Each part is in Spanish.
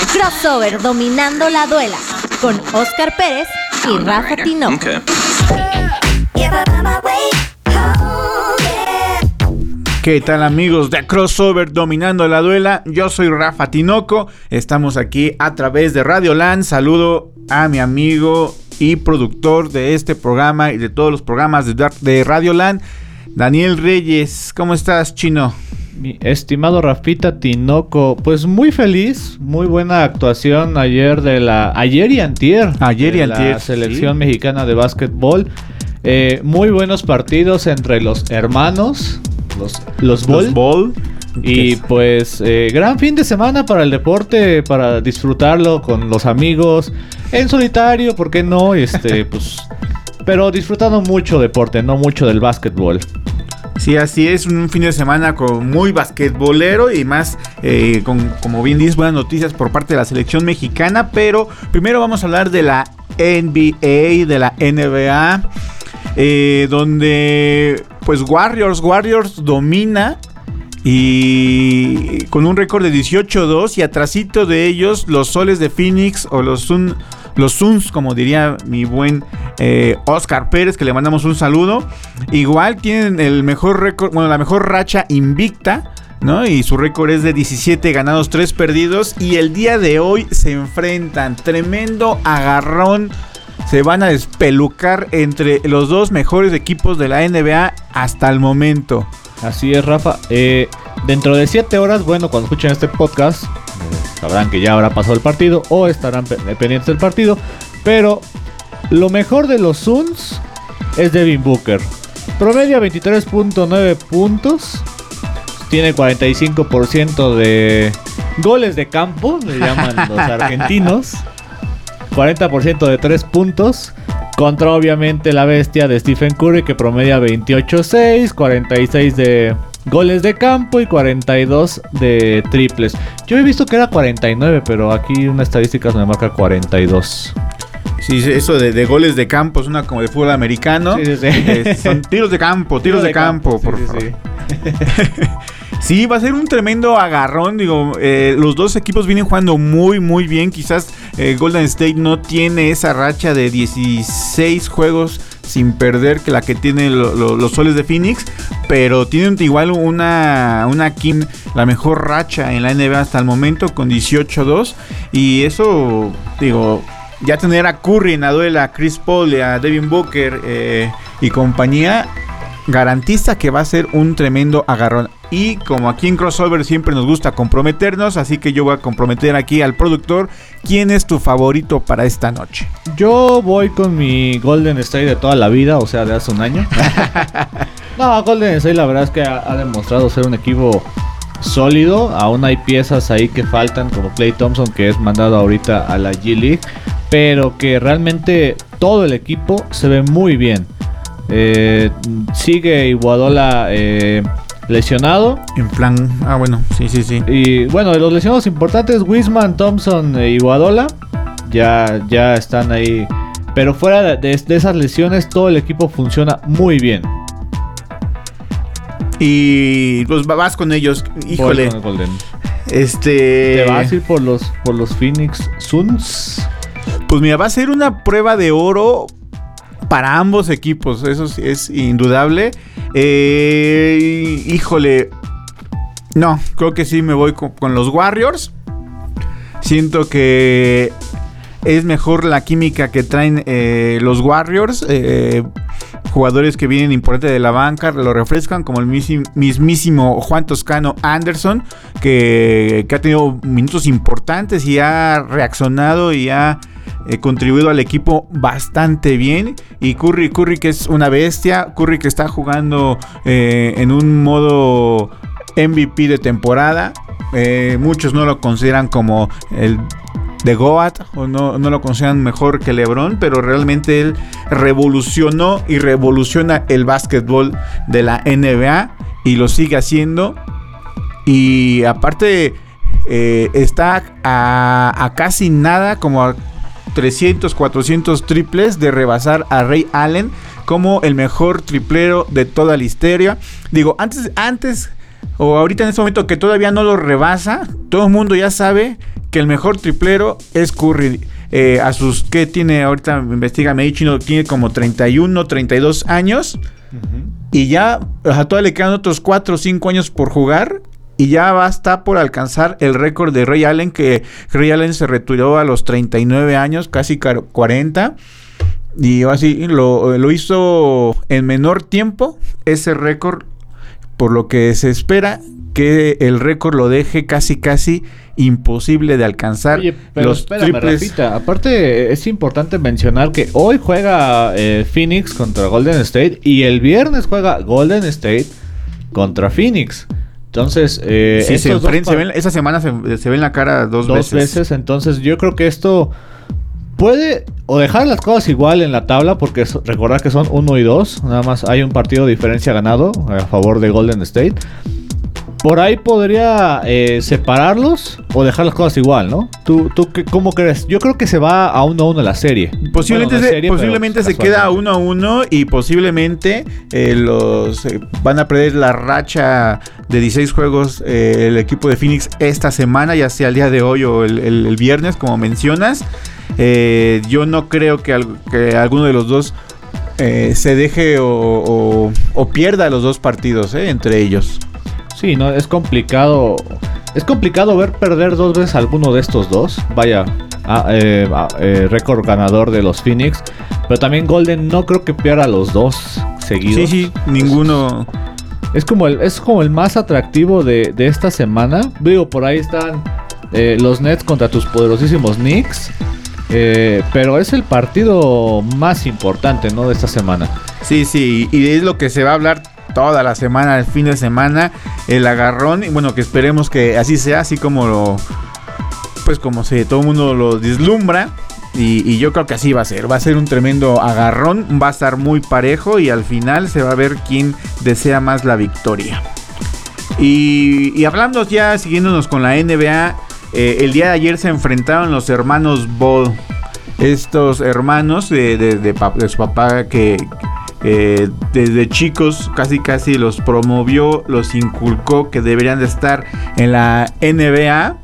Crossover dominando la duela con Oscar Pérez y Rafa Tinoco. ¿Qué tal amigos de Crossover Dominando la Duela? Yo soy Rafa Tinoco, estamos aquí a través de Radio Land. Saludo a mi amigo y productor de este programa y de todos los programas de, de Radio Land, Daniel Reyes. ¿Cómo estás, chino? Mi estimado Rafita Tinoco, pues muy feliz, muy buena actuación ayer de la ayer y antier. Ayer y de antier. La selección mexicana de básquetbol. Eh, muy buenos partidos entre los hermanos, los, los Ball. Y pues eh, gran fin de semana para el deporte, para disfrutarlo con los amigos, en solitario, ¿por qué no? Este, pues, pero disfrutando mucho deporte, no mucho del básquetbol. Sí, así es, un fin de semana con muy basquetbolero y más, eh, con, como bien dices, buenas noticias por parte de la selección mexicana, pero primero vamos a hablar de la NBA, de la NBA, eh, donde pues Warriors, Warriors domina y con un récord de 18-2 y atrasito de ellos los soles de Phoenix o los Sun, los Suns, como diría mi buen eh, Oscar Pérez, que le mandamos un saludo. Igual tienen el mejor récord, bueno, la mejor racha invicta. ¿no? Y su récord es de 17 ganados, 3 perdidos. Y el día de hoy se enfrentan. Tremendo agarrón. Se van a despelucar entre los dos mejores equipos de la NBA hasta el momento. Así es, Rafa. Eh, dentro de 7 horas, bueno, cuando escuchen este podcast, eh, sabrán que ya habrá pasado el partido o estarán pe- pendientes del partido. Pero lo mejor de los Suns es Devin Booker. Promedia 23.9 puntos. Tiene 45% de goles de campo, le llaman los argentinos. 40% de 3 puntos. Contra obviamente la bestia de Stephen Curry que promedia 28-6, 46 de goles de campo y 42 de triples. Yo he visto que era 49, pero aquí una estadística me marca 42. Sí, eso de, de goles de campo es una como de fútbol americano. Sí, sí, sí. Eh, son tiros de campo, tiros de, campo, sí, por sí, favor. sí. Sí, va a ser un tremendo agarrón. Digo, eh, los dos equipos vienen jugando muy, muy bien. Quizás eh, Golden State no tiene esa racha de 16 juegos sin perder que la que lo- los soles de Phoenix. Pero tienen igual una, una Kim, la mejor racha en la NBA hasta el momento con 18-2. Y eso, digo, ya tener a Curry en la duela, a Chris Paul, a Devin Booker eh, y compañía, garantiza que va a ser un tremendo agarrón. Y como aquí en Crossover siempre nos gusta comprometernos, así que yo voy a comprometer aquí al productor. ¿Quién es tu favorito para esta noche? Yo voy con mi Golden State de toda la vida, o sea, de hace un año. no, Golden State la verdad es que ha, ha demostrado ser un equipo sólido. Aún hay piezas ahí que faltan, como Clay Thompson, que es mandado ahorita a la G League. Pero que realmente todo el equipo se ve muy bien. Eh, sigue Iguadola eh, lesionado. En plan, ah, bueno, sí, sí, sí. Y bueno, de los lesionados importantes, Wisman, Thompson e Iguadola ya, ya están ahí. Pero fuera de, esas lesiones, todo el equipo funciona muy bien. Y pues va- vas con ellos. Híjole, con el Golden. este. ¿Te vas a ir por los, por los Phoenix Suns? Pues mira, va a ser una prueba de oro para ambos equipos, eso es indudable. Eh, híjole, no, creo que sí me voy con, los Warriors. Siento que es mejor la química que traen eh, los Warriors. eh, jugadores que vienen importantes de la banca, lo refrescan, como el mismísimo Juan Toscano Anderson, que, que ha tenido minutos importantes y ha reaccionado y ha eh, contribuido al equipo bastante bien. Y Curry, Curry que es una bestia, Curry que está jugando eh, en un modo MVP de temporada. Eh, muchos no lo consideran como el de Goat o no, no lo consideran mejor que LeBron, pero realmente él revolucionó y revoluciona el básquetbol de la NBA y lo sigue haciendo. Y aparte está a, a casi nada, como a 300, 400 triples de rebasar a Ray Allen como el mejor triplero de toda la historia. Digo, antes, antes o ahorita en este momento que todavía no lo rebasa, todo el mundo ya sabe que el mejor triplero es Curry. Eh, a sus, ¿qué tiene ahorita? Investiga Chino, tiene como 31, 32 años. Y ya, a todavía le quedan otros 4 o 5 años por jugar. Y ya va a estar por alcanzar el récord de Ray Allen, que Ray Allen se retiró a los 39 años, casi 40. Y así lo, lo hizo en menor tiempo ese récord, por lo que se espera que el récord lo deje casi casi imposible de alcanzar Oye, pero los espérame, triples. Aparte, es importante mencionar que hoy juega eh, Phoenix contra Golden State y el viernes juega Golden State contra Phoenix. Entonces, eh, Sí, se dos enfren- se ven- esa semana se, se ve en la cara dos, dos veces. Entonces, yo creo que esto puede o dejar las cosas igual en la tabla, porque recordar que son 1 y 2. Nada más hay un partido de diferencia ganado a favor de Golden State. Por ahí podría eh, separarlos o dejar las cosas igual, ¿no? ¿Tú, tú qué- cómo crees? Yo creo que se va a 1 a 1 la serie. Posiblemente, Bueno, se, serie, posiblemente se queda uno a uno y posiblemente eh, los eh, van a perder la racha de 16 juegos el equipo de Phoenix esta semana, ya sea el día de hoy o el, el- el viernes, como mencionas. Yo no creo que, al- que alguno de los dos eh, se deje o, o- o pierda los dos partidos eh, entre ellos. Sí, no, es complicado. Es complicado ver perder dos veces a alguno de estos dos. Vaya, ah, eh, ah, eh, récord ganador de los Phoenix. Pero también Golden no creo que pierda a los dos seguidos. Sí, sí, ninguno. Es como el, es como el más atractivo de, de esta semana. Digo, por ahí están eh, los Nets contra tus poderosísimos Knicks. Eh, pero es el partido más importante, ¿no? De esta semana. Sí, sí, y es lo que se va a hablar toda la semana, el fin de semana, el agarrón, y bueno, que esperemos que así sea, así como lo, pues como se todo el mundo lo vislumbra, y, yo creo que así va a ser, va a ser un tremendo agarrón, va a estar muy parejo y al final se va a ver quién desea más la victoria. Y, y hablando ya, siguiéndonos con la NBA, eh, el día de ayer se enfrentaron los hermanos Ball. Estos hermanos de, de su papá que eh, desde chicos casi casi los promovió, los inculcó que deberían de estar en la NBA.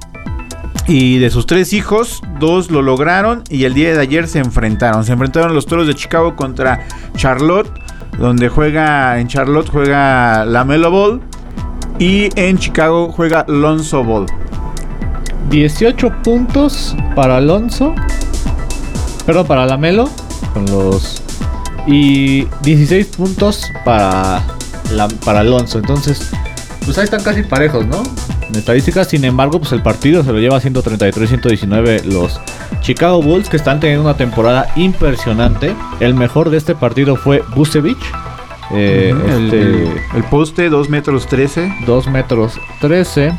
Y de sus tres hijos, dos lo lograron y el día de ayer se enfrentaron. Se enfrentaron los Toros de Chicago contra Charlotte, donde juega en Charlotte juega la Melo Ball y en Chicago juega Lonzo Ball. 18 puntos para Alonso. Perdón, para Lamelo. Con los. Y 16 puntos para, la- para Alonso. Entonces, pues ahí están casi parejos, ¿no? En estadísticas, sin embargo, pues el partido se lo lleva 133-119 los Chicago Bulls, que están teniendo una temporada impresionante. El mejor de este partido fue Busevich. Eh, el, este, el poste 2 metros 13. 2 metros 13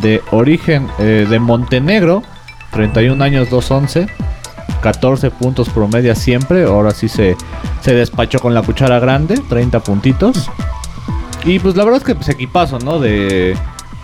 de origen eh, de Montenegro, 31 años 211, 14 puntos promedia siempre, ahora sí se, se despachó con la cuchara grande, 30 puntitos. Y pues la verdad es que pues equipazo, ¿no? De...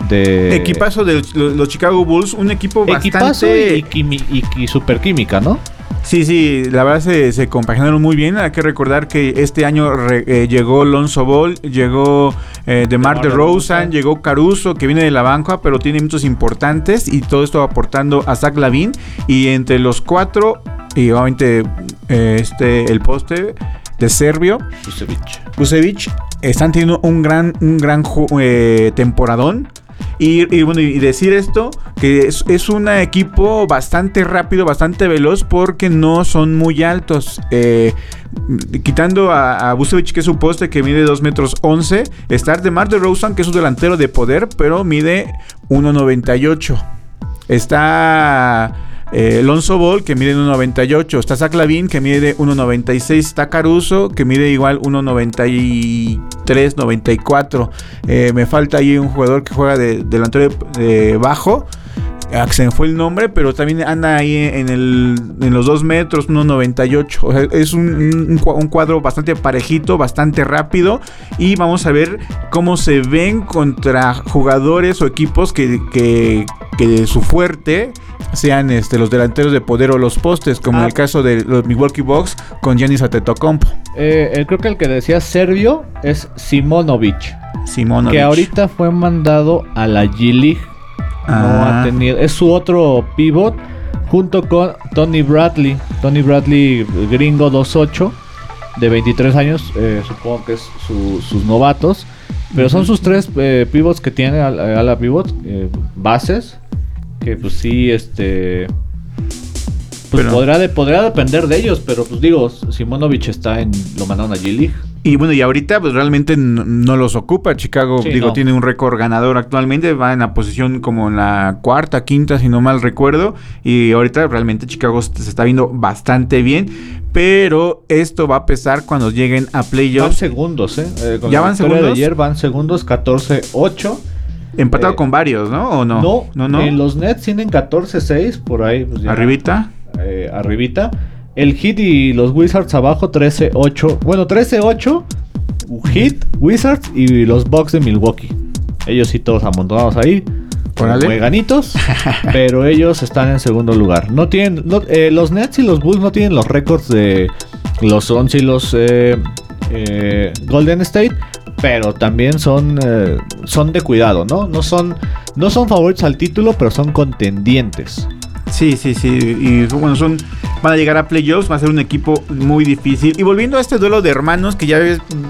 de Equipazo de los, Chicago Bulls, un equipo Equipazo bastante... y, quimi- y, y super química, ¿no? Sí, sí, la verdad se, se compaginaron muy bien. Hay que recordar que este año re- eh, llegó Lonzo Ball, llegó eh, DeMar DeRozan, llegó Caruso, que viene de la banca, pero tiene minutos importantes. Y todo esto aportando a Zach Lavin. Y entre los cuatro, y obviamente eh, este el poste de Servio, Busevich. Kusevich, están teniendo un gran, un gran eh, temporadón. Y, bueno, y decir esto, que es, es un equipo bastante rápido, bastante veloz, porque no son muy altos. Eh, quitando a, a que es su poste, que mide 2 metros 11. Está de Mar de Rosen, que es un delantero de poder, pero mide 1,98. Está eh, Lonzo Ball, que mide 1.98. Está Zach Lavin, que mide 1.96. Está Caruso, que mide igual 1.93, 94. Eh, me falta ahí un jugador que juega de delantero de, bajo. Ah, se fue el nombre, pero también anda ahí en, los 2 metros, 1.98. O sea, es un, un cua- un cuadro bastante parejito, bastante rápido. Y vamos a ver cómo se ven contra jugadores o equipos que, que su fuerte sean este, los delanteros de poder o los postes, como en Ah. el caso de los Milwaukee Bucks con Giannis Antetokounmpo. Eh, eh, creo que el que decía serbio es Simonovic. Simonovic. Que ahorita fue mandado a la G-League. No Ah. ha tenido. Es su otro pivot junto con Tony Bradley. Tony Bradley, gringo 2'8 de 23 años. eh, supongo que es su- sus novatos. Pero son sus tres eh, pivots que tiene a, a la pivot, eh, bases. Que pues sí, este. Pues Pero- podrá, de, podrá depender de ellos, pero pues digo, Simonovich está en. Lo mandaron a G-League. Y bueno, y ahorita pues realmente no, no los ocupa. Chicago, Sí, digo, no. tiene un récord ganador actualmente. Va en la posición como en la cuarta, quinta, si no mal recuerdo. Y ahorita realmente Chicago se está viendo bastante bien. Pero esto va a pesar cuando lleguen a Van playoffs. segundos, ¿eh? Eh, con ¿Ya van segundos? De ayer van segundos 14-8. Empatado eh, con varios, ¿no? ¿O no? No, no, no. En los Nets tienen 14-6 por ahí. pues, ya, Arribita. eh, arribita. El Heat y los Wizards abajo 13-8. Bueno, 13-8. Heat, Wizards y los Bucks de Milwaukee. Ellos sí todos amontonados ahí. Órale. Muy ganitos. pero ellos están en segundo lugar. No tienen. no- eh, los Nets y los Bulls no tienen los récords de los Suns y los eh, eh, Golden State. Pero también son, eh, son de cuidado, ¿no? No son, no son favoritos al título, pero son contendientes. Sí, sí, sí. Y bueno, son. Van a llegar a playoffs. Va a ser un equipo muy difícil. Y volviendo a este duelo de hermanos, que ya,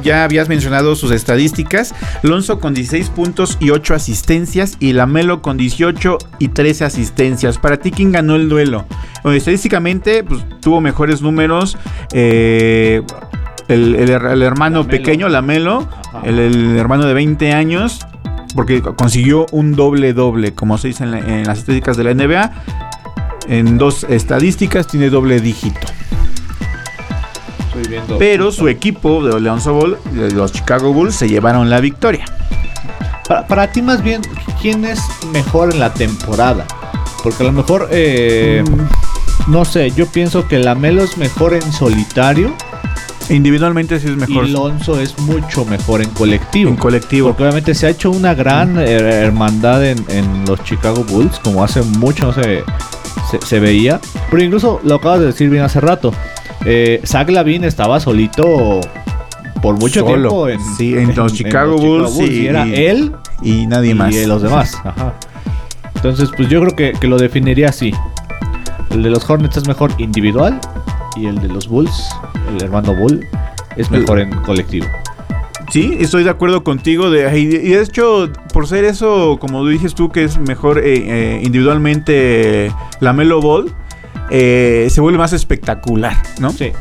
ya habías mencionado sus estadísticas. Lonzo con 16 puntos y 8 asistencias. Y Lamelo con 18 y 13 asistencias. Para ti, ¿quién ganó el duelo? Estadísticamente, pues tuvo mejores números. eh, el, el her- el hermano Lamelo. pequeño, Lamelo. El, el hermano de 20 años. Porque consiguió un doble doble, como se dice en, la- en las estadísticas de la NBA. En dos estadísticas tiene doble dígito. Estoy viendo. Pero su equipo de Leonzo Ball, de los Chicago Bulls, se llevaron la victoria. Para, para ti, más bien, ¿quién es mejor en la temporada? Porque a lo mejor, eh, Mm. no sé, yo pienso que Lamelo es mejor en solitario Individualmente sí es mejor. y Lonzo es mucho mejor en colectivo. En colectivo. Porque obviamente se ha hecho una gran hermandad en, en los Chicago Bulls, como hace mucho no se, se, se veía. Pero incluso lo acabas de decir bien hace rato. Eh, Zach Lavin estaba solito por mucho Solo. tiempo en, Sí, en los Chicago Bulls y- era y- él Y nadie y más. eh, los demás. Ajá. Entonces, pues yo creo que, que lo definiría así. El de los Hornets es mejor individual y el de los Bulls, el hermano Bull, es mejor en colectivo. Sí, estoy de acuerdo contigo. De, y de hecho, por ser eso, como dices tú, que es mejor eh, eh, individualmente la Melo Ball, eh, se vuelve más espectacular, ¿no? Sí.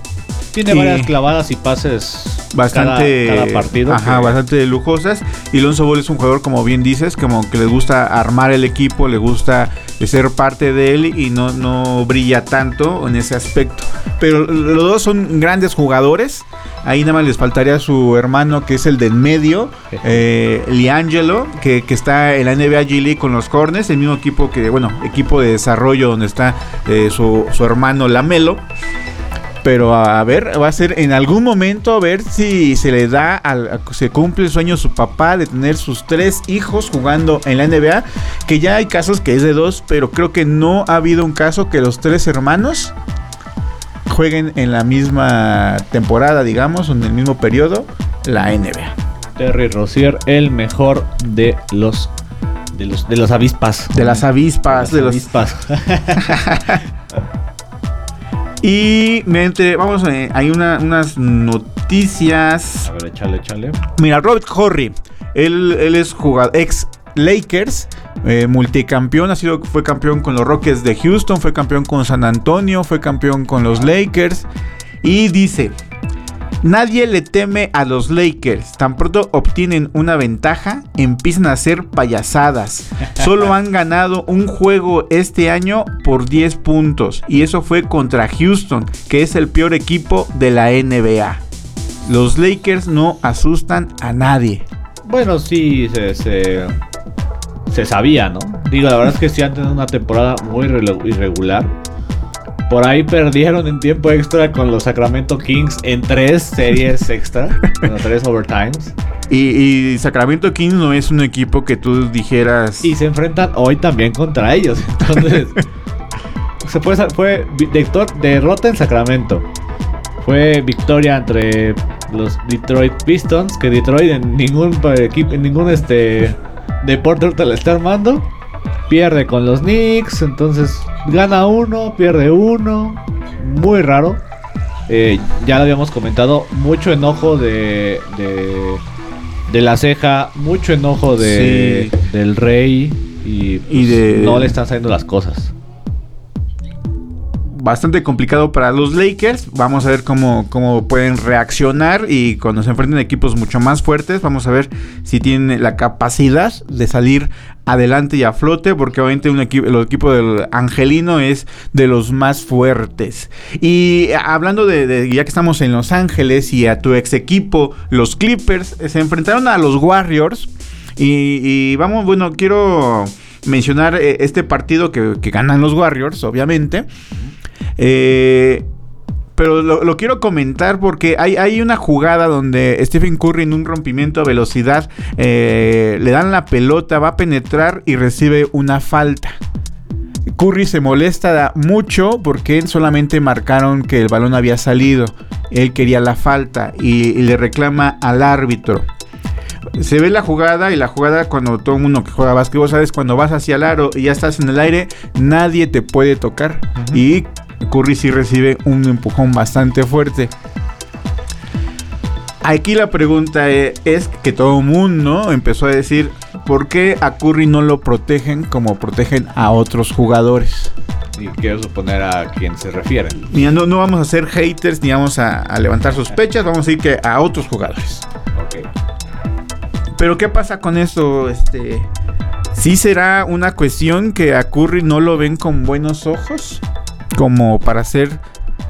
Tiene varias clavadas y pases bastante cada, cada partido. ajá, que- bastante lujosas. Y Lonzo Ball es un jugador como bien dices como que le gusta armar el equipo le gusta ser parte de él y no, no brilla tanto en ese aspecto. Pero los dos son grandes jugadores. Ahí nada más les faltaría su hermano que es el del medio eh, Liangelo que, que está en la NBA G League con los Hornets el mismo equipo que bueno equipo de desarrollo donde está eh, su, su hermano Lamelo pero a ver, va a ser en algún momento a ver si se le da, al, a- se cumple el sueño de su papá de tener sus tres hijos jugando en la NBA. Que ya hay casos que es de dos, pero creo que no ha habido un caso que los tres hermanos jueguen en la misma temporada, digamos, o en el mismo periodo, la NBA. Terry Rozier, el mejor de los de los de los avispas. De las avispas, de, las los avispas. Y mientras, vamos, eh, hay una- unas noticias. A ver, échale, échale. Mira, Robert Horry, él, él es jugador, ex Lakers, eh, multicampeón, ha sido, fue campeón con los Rockets de Houston, fue campeón con San Antonio, fue campeón con los Lakers. Y dice, nadie le teme a los Lakers, tan pronto obtienen una ventaja, empiezan a hacer payasadas. Solo han ganado un juego este año por 10 puntos, y eso fue contra Houston, que es el peor equipo de la NBA. Los Lakers no asustan a nadie. Bueno, sí, se, se, se sabía, ¿no? Digo, la verdad es que sí han tenido una temporada muy irregular. Por ahí perdieron en tiempo extra con los Sacramento Kings en tres series extra, bueno, tres overtimes. Y, y Sacramento Kings no es un equipo que tú dijeras. Y se enfrentan hoy también contra ellos. Entonces, se fue, fue derrota en Sacramento. Fue victoria entre los Detroit Pistons, que Detroit en ningún equipo, en ningún este deporte ahorita le está armando. Pierde con los Knicks, entonces gana uno, pierde uno, muy raro. Eh, ya lo habíamos comentado, mucho enojo de, de, de la ceja, mucho enojo de, Sí. del rey y, pues, Y de- no le están saliendo las cosas. Bastante complicado para los Lakers. Vamos a ver cómo, cómo pueden reaccionar y cuando se enfrenten a equipos mucho más fuertes, vamos a ver si tienen la capacidad de salir adelante y a flote, porque obviamente un equipo, el equipo del Angelino es de los más fuertes. Y hablando de, ya que estamos en Los Ángeles y a tu ex equipo, los Clippers, eh, se enfrentaron a los Warriors. Y, y vamos, bueno, quiero mencionar eh, este partido que ganan los Warriors, obviamente. Eh, pero lo, lo quiero comentar porque hay, hay una jugada donde Stephen Curry en un rompimiento a velocidad eh, le dan la pelota, va a penetrar y recibe una falta. Curry se molesta mucho porque solamente marcaron que el balón había salido. Él quería la falta y, y le reclama al árbitro. Se ve la jugada y la jugada cuando todo el mundo que juega básquetbol, sabes, cuando vas hacia el aro y ya estás en el aire, nadie te puede tocar. Y Curry sí recibe un empujón bastante fuerte. Aquí la pregunta e- es que todo el mundo empezó a decir por qué a Curry no lo protegen como protegen a otros jugadores. Y quiero suponer a quién se refieren. Mira, no, no vamos a ser haters ni vamos a, a levantar sospechas, vamos a ir que a otros jugadores. Ok. Pero ¿qué pasa con esto? Este, ¿sí será una cuestión que a Curry no lo ven con buenos ojos? Como para ser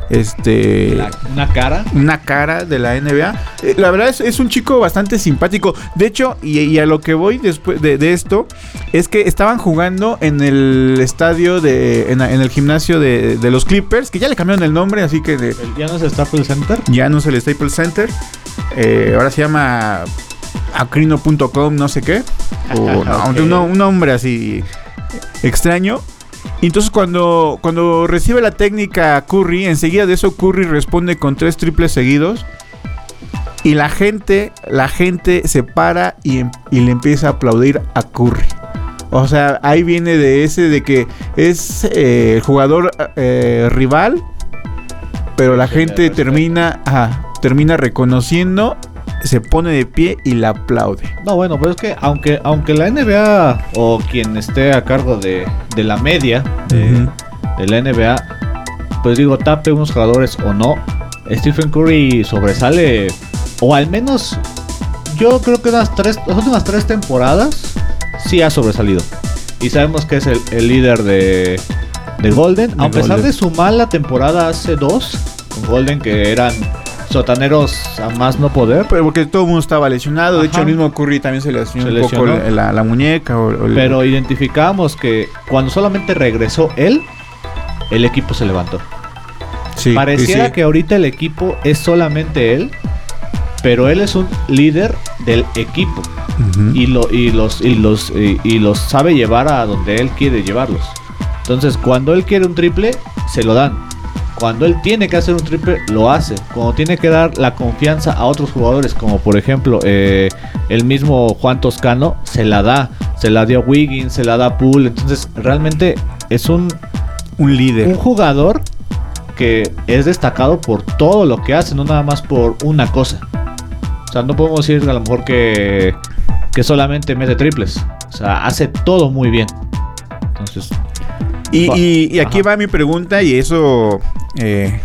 este La- una cara. una cara de la NBA. Eh, la verdad es, es un chico bastante simpático. De hecho, y, y a lo que voy después de, de esto, es que estaban jugando en el estadio de. en, en el gimnasio de, de los Clippers, que ya le cambiaron el nombre, así que de- El- ¿Ya no es Staples Center? ya no es el Staples Center. Eh, ahora se llama acrino.com, no sé qué. O, no, Ok. un, un nombre así extraño. Y entonces cuando, cuando recibe la técnica Curry, enseguida de eso Curry responde con tres triples seguidos. Y la gente, la gente se para y, em- y le empieza a aplaudir a Curry. O sea, ahí viene de ese de que es eh, el jugador eh, rival, pero la gente termina, ajá, termina reconociendo, se pone de pie y la aplaude. No, bueno, pero es que aunque, aunque la NBA o quien esté a cargo de, de la media de, la NBA, pues digo, tape unos jugadores o no, Stephen Curry sobresale, o al menos yo creo que unas tres, las últimas tres temporadas sí ha sobresalido. Y sabemos que es el, el líder de, de Golden, De a pesar de su mala temporada hace dos, con Golden que eran sotaneros a más no poder. Pero porque todo el mundo estaba lesionado. De hecho, el mismo Curry también se lesionó Se un poco la, la- la muñeca. o- o el- Pero identificamos que cuando solamente regresó él, el equipo se levantó. Sí, Pareciera sí, que ahorita el equipo es solamente él, pero él es un líder del equipo y, lo, y, los, y, los, y, y los sabe llevar a donde él quiere llevarlos. Entonces, cuando él quiere un triple, se lo dan. Cuando él tiene que hacer un triple, lo hace. Cuando tiene que dar la confianza a otros jugadores, como por ejemplo eh, el mismo Juan Toscano, se la da. Se la dio a Wiggins, se la da a Poole. Entonces, realmente es un, un líder. un jugador que es destacado por todo lo que hace, no nada más por una cosa. O sea, no podemos decir a lo mejor que, que solamente mete triples. O sea, hace todo muy bien. Entonces, Y, y- y aquí Ajá. va mi pregunta y eso eh,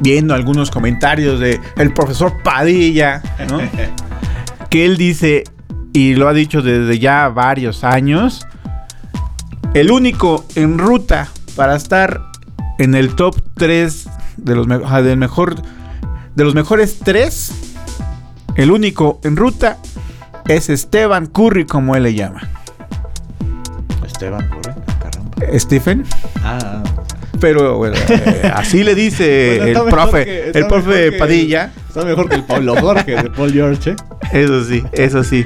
viendo algunos comentarios de el profesor Padilla, ¿no? que él dice y lo ha dicho desde ya varios años, el único en ruta para estar en el top 3 de los, me- ajá, del mejor de los mejores 3, el único en ruta es Esteban Curry como él le llama. Esteban Curry, ah, caramba. Stephen Ah, Pero bueno, eh, así le dice Bueno, el profe, que- el profe que- Padilla. está mejor que el Pablo Jorge de Paul George. ¿eh? Eso sí, eso sí.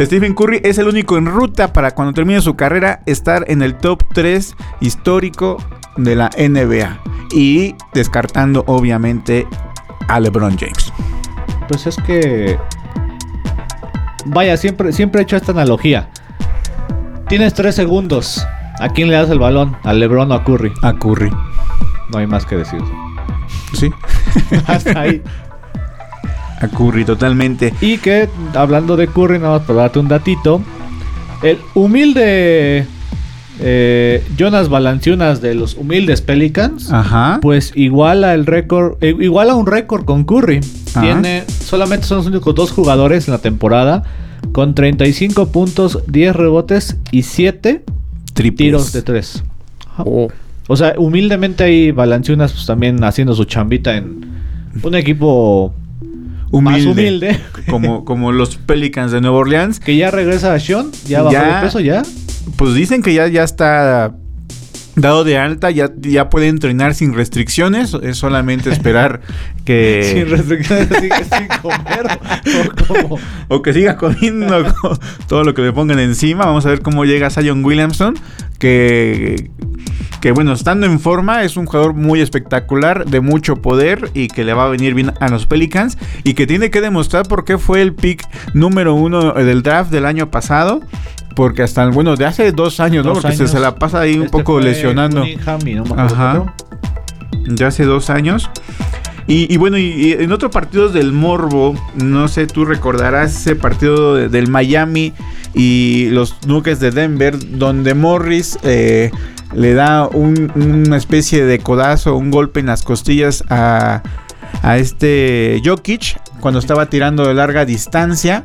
Stephen Curry es el único en ruta para cuando termine su carrera estar en el top 3 histórico de la NBA. Y descartando obviamente a LeBron James. Pues es que. Vaya, siempre, siempre he hecho esta analogía. Tienes tres segundos ¿A quién le das el balón? ¿A LeBron o a Curry? A Curry. No hay más que decir. Sí. Hasta ahí. A Curry, totalmente. Y que, hablando de Curry, nada más para darte un datito. El humilde eh, Jonas Valanciunas de los humildes Pelicans. Ajá. Pues iguala el récord, eh, iguala un récord con Curry. Ajá. Tiene, solamente son los únicos dos jugadores en la temporada con 35 puntos, 10 rebotes y 7 Triples. tiros de 3. Oh. O sea, humildemente ahí Valanciunas pues, también haciendo su chambita en un equipo más humilde. Como, como los Pelicans de Nueva Orleans. que ya regresa a Sean, ya bajó Ya. de peso, ya. Pues dicen que ya, ya está dado de alta, ya, ya puede entrenar sin restricciones. Es solamente esperar que. Sin restricciones, sin comer. o o que siga comiendo co- todo lo que le pongan encima. Vamos a ver cómo llega Zion Williamson. Que, que bueno, estando en forma, es un jugador muy espectacular, de mucho poder y que le va a venir bien a los Pelicans. Y que tiene que demostrar por qué fue el pick número uno del draft del año pasado. Porque hasta, bueno, de hace dos años, ¿no? Porque se, años. se la pasa ahí un Este poco lesionando. No Ajá. Ya hace dos años. Y, y bueno, y, y en otro partido del Morbo, no sé, tú recordarás ese partido de- del Miami y los Nuggets de Denver, donde Morris eh, le da un- una especie de codazo, un golpe en las costillas a, a este Jokic cuando estaba tirando de larga distancia.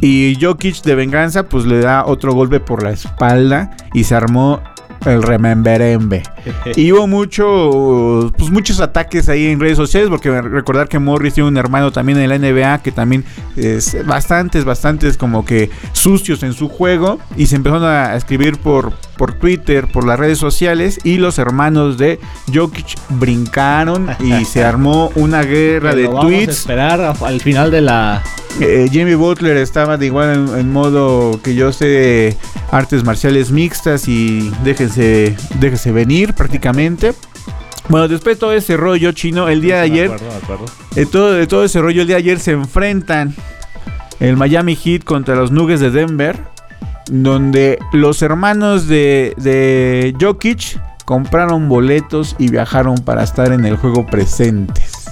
Y Jokic de venganza, pues le da otro golpe por la espalda y se armó el rememberembe. Y hubo mucho, pues muchos ataques ahí en redes sociales, porque recordar que Morris tiene un hermano también en la NBA que también es bastantes, bastantes como que sucios en su juego. Y se empezaron a escribir por, por Twitter, por las redes sociales. Y los hermanos de Jokic brincaron y se armó una guerra Que de vamos a tweets. esperar a- al final de la. Eh, Jimmy Butler estaba de igual en, en modo que yo sé artes marciales mixtas y déjense, déjense venir prácticamente. Bueno, después de todo ese rollo chino, el día de ayer, acuerdo, acuerdo. de todo, de todo ese rollo, el día de ayer se enfrentan el Miami Heat contra los Nuggets de Denver, donde los hermanos de, de Jokic compraron boletos y viajaron para estar en el juego presentes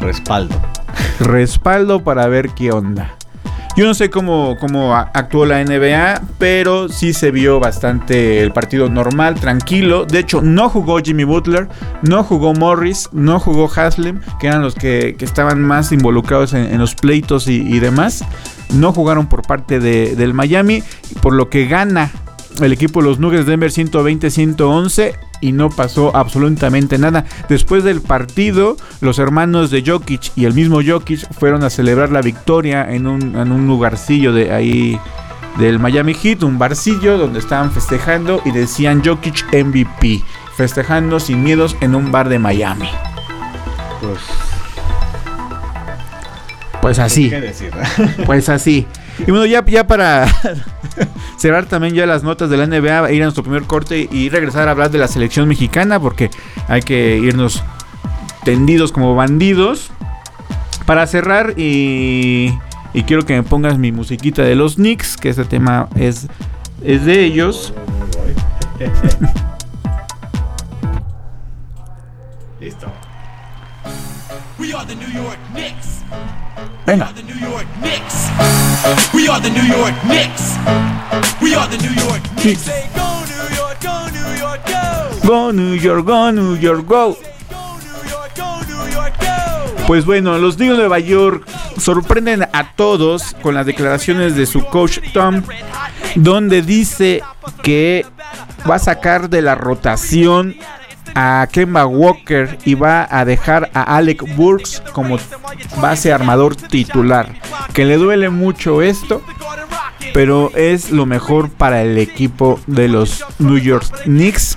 Respaldo. respaldo para ver qué onda. Yo no sé cómo, cómo actuó la NBA, pero sí se vio bastante el partido normal, tranquilo. De hecho, no jugó Jimmy Butler, no jugó Morris, no jugó Haslem, que eran los que, que estaban más involucrados en, en los pleitos y, y demás. No jugaron por parte de- del Miami, por lo que gana el equipo de los Nuggets de Denver 120-111 y no pasó absolutamente nada. Después del partido, los hermanos de Jokic y el mismo Jokic fueron a celebrar la victoria en un, en un lugarcillo de ahí del Miami Heat, un barcillo donde estaban festejando y decían Jokic MVP, festejando sin miedos en un bar de Miami. Pues, Pues así. ¿Qué decir? Pues así. Y bueno, ya, ya para cerrar también ya las notas de la NBA, ir a nuestro primer corte y regresar a hablar de la selección mexicana, porque hay que irnos tendidos como bandidos. Para cerrar, y, y quiero que me pongas mi musiquita de los Knicks, que este tema es, es de ellos. Listo. We are the New York Knicks. Venga. The New York Knicks. We are the New York Knicks. We are the New York Knicks. Say New York, go New York, go. Go New York, go New York, go. Go New York, go New York, go. Pues bueno, los Knicks de Nueva York sorprenden a todos con las declaraciones de su coach Tom, donde dice que va a sacar de la rotación a Kemba Walker y va a dejar a Alec Burks como base armador titular. Que le duele mucho esto, pero es lo mejor para el equipo de los New York Knicks.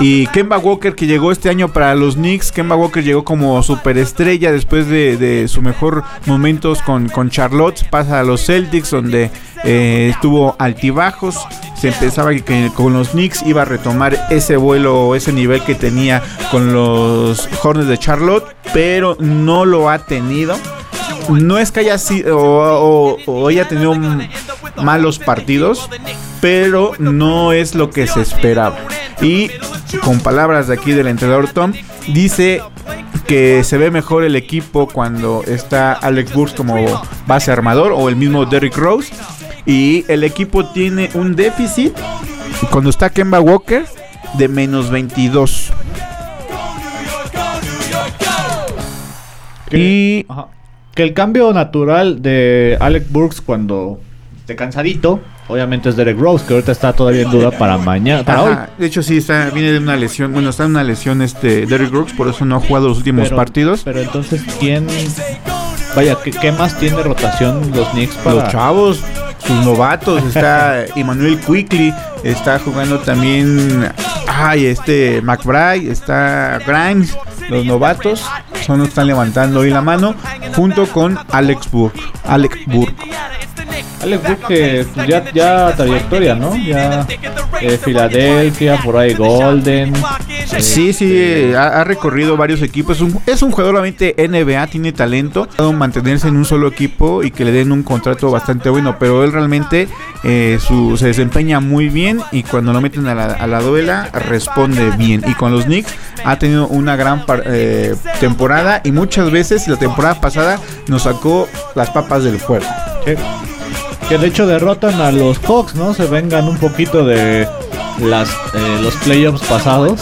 Y Kemba Walker que llegó este año para los Knicks. Kemba Walker llegó como superestrella después de, de su mejor momentos con, con Charlotte. Pasa a los Celtics donde eh, estuvo altibajos. Se pensaba que, con los Knicks iba a retomar ese vuelo o ese nivel que tenía con los Hornets de Charlotte. Pero no lo ha tenido. No es que haya sido o, haya tenido malos partidos. pero no es lo que se esperaba. Y con palabras de aquí del entrenador Tom, dice que se ve mejor el equipo cuando está Alex Burks como base armador o el mismo Derrick Rose. Y el equipo tiene un déficit cuando está Kemba Walker de menos 22. Que, Y ajá, que el cambio natural de Alec Burks cuando esté cansadito, obviamente es Derek Rose, que ahorita está todavía en duda para mañana, para hoy. Ajá, de hecho sí está viene de una lesión, bueno, está en una lesión este Derrick Brooks, por eso no ha jugado los últimos Pero- partidos. Pero entonces, ¿quién? Vaya, ¿qué, qué más tiene rotación los Knicks para...? Los chavos, sus novatos, está Emmanuel Quickly, está jugando también ay, este McBride, está Grimes, los novatos son están levantando hoy la mano junto con Alex Alex Burke. Alex Burke, que pues, ya, ya trayectoria, ¿no? Ya eh, Filadelfia, por ahí Golden. Sí, sí, eh, ha, ha recorrido varios equipos. Es un, es un jugador obviamente NBA, tiene talento. Ha mantenerse en un solo equipo y que le den un contrato bastante bueno. Pero él realmente eh, su, se desempeña muy bien y cuando lo meten a la, a la duela responde bien. Y con los Knicks ha tenido una gran par- eh, temporada y muchas veces la temporada pasada nos sacó las papas del fuego. Que de hecho derrotan a los Hawks, ¿no? Se vengan un poquito de las eh, los playoffs pasados.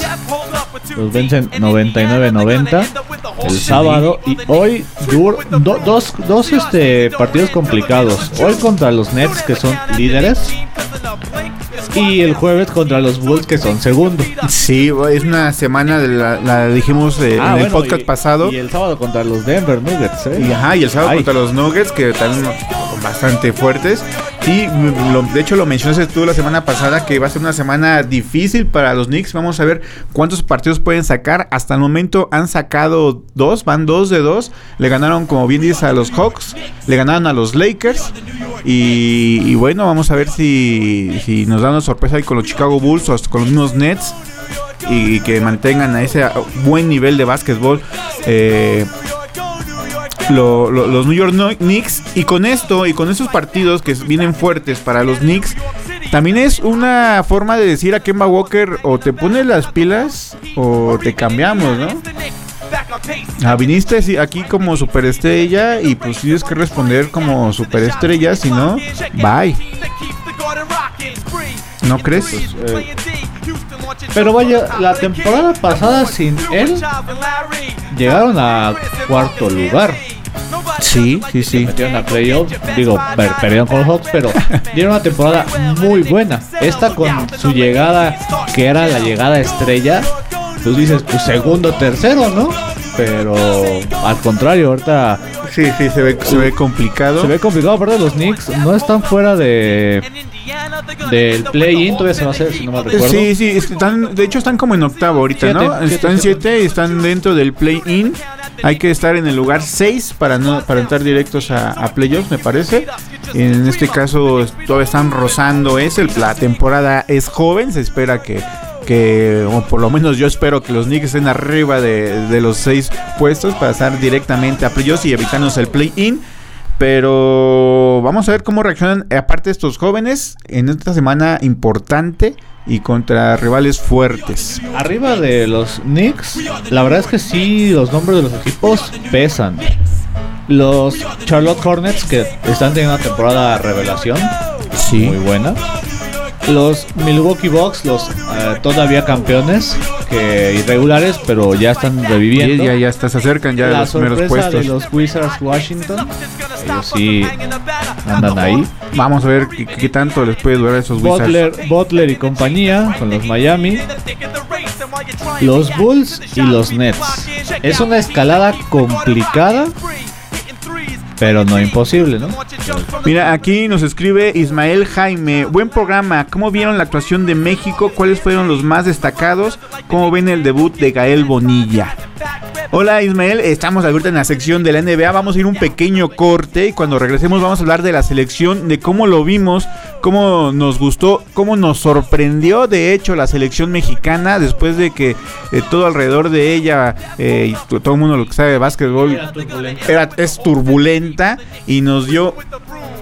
Los vencen 99-90 el sábado y hoy dur- do- dos, dos este, partidos complicados. Hoy contra los Nets que son líderes y el jueves contra los Bulls que son segundos. Sí, es una semana, de la, la dijimos eh, Ah, en el podcast y- pasado. Y el sábado contra los Denver Nuggets, ¿eh? Y, ajá, y el sábado Ay. contra los Nuggets, que también bastante fuertes. Y mm, lo- de hecho lo mencionaste tú la semana pasada, que va a ser una semana difícil para los Knicks. Vamos a ver cuántos partidos pueden sacar. Hasta el momento han sacado dos, van dos de dos. Le ganaron, como bien dices, a los Hawks. Le ganaron a los Lakers. Y, y bueno, vamos a ver si, nos dan una sorpresa ahí con los Chicago Bulls o hasta con los mismos Nets. Y que mantengan a ese buen nivel de básquetbol. Eh, lo- lo- los New York Knicks y con esto y con esos partidos que vienen fuertes para los Knicks también es una forma de decir a Kemba Walker o te pones las pilas o te cambiamos, ¿no? Ah, viniste aquí como superestrella y pues tienes que responder como superestrella, si no, bye. ¿No crees? eh, Pero vaya, la temporada pasada sin él llegaron a cuarto lugar. Sí, sí, sí. Metieron a playoffs, digo, per- perdieron con los Hawks, pero dieron una temporada muy buena. Esta con su llegada, que era la llegada estrella, pues dices, pues segundo, tercero, ¿no? Pero al contrario, ahorita Sí, sí, se ve, se ve complicado. se ve complicado. Aparte, los Knicks no están fuera de del play-in, todavía se va a hacer, si no me recuerdo. Sí, sí, están, de hecho están como en octavo ahorita, ¿no? Siete, están siete. 7 y están dentro del play-in. Hay que estar en el lugar 6 para no para entrar directos a, a playoffs, me parece. En este caso todavía están rozando ese. La temporada es joven, se espera que que o por lo menos yo espero que los Knicks estén arriba de, de los 6 puestos para estar directamente a playoffs y evitarnos el play-in. Pero vamos a ver cómo reaccionan, eh, aparte estos jóvenes, en esta semana importante y contra rivales fuertes. Arriba de los Knicks, la verdad es que sí, los nombres de los equipos pesan. Los Charlotte Hornets, que están teniendo una temporada revelación, Sí. muy buena. Los Milwaukee Bucks, los eh, todavía campeones, que irregulares, pero ya están reviviendo. ya, ya, hasta se acercan ya a los primeros de puestos. los Wizards Washington, ellos sí andan ahí. Vamos a ver qué, qué tanto les puede durar a esos Wizards. Butler, Butler y compañía con los Miami. Los Bulls y los Nets. Es una escalada complicada, pero no imposible, ¿no? Mira, aquí nos escribe Ismael Jaime. Buen programa. ¿Cómo vieron la actuación de México? ¿Cuáles fueron los más destacados? ¿Cómo ven el debut de Gael Bonilla? Hola Ismael, estamos ahorita en la sección de la NBA. Vamos a ir un pequeño corte y cuando regresemos vamos a hablar de la selección, de cómo lo vimos, cómo nos gustó, cómo nos sorprendió de hecho la selección mexicana después de que eh, todo alrededor de ella eh, y todo el mundo lo que sabe de básquetbol era, es turbulenta y nos dio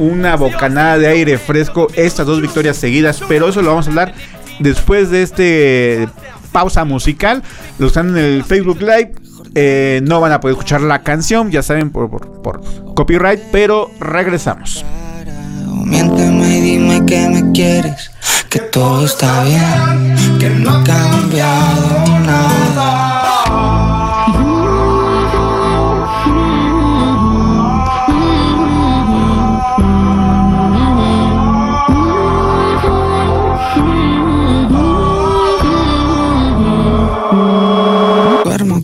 una bocanada de aire fresco estas dos victorias seguidas, pero eso lo vamos a hablar después de este pausa musical. Los que están en el Facebook Live eh, no van a poder escuchar la canción, ya saben, por, por- por copyright, pero regresamos. Miénteme y dime que me quieres, que todo está bien, que no ha cambiado nada.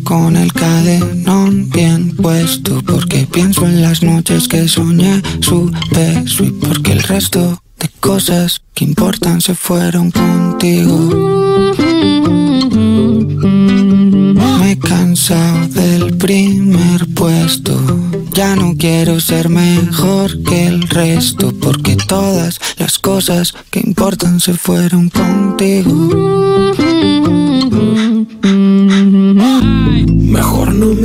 Con el cadenón bien puesto porque pienso en las noches que soñé su beso y porque el resto de cosas que importan se fueron contigo. Me he cansado del primer puesto. Ya no quiero ser mejor que el resto porque todas las cosas que importan se fueron contigo.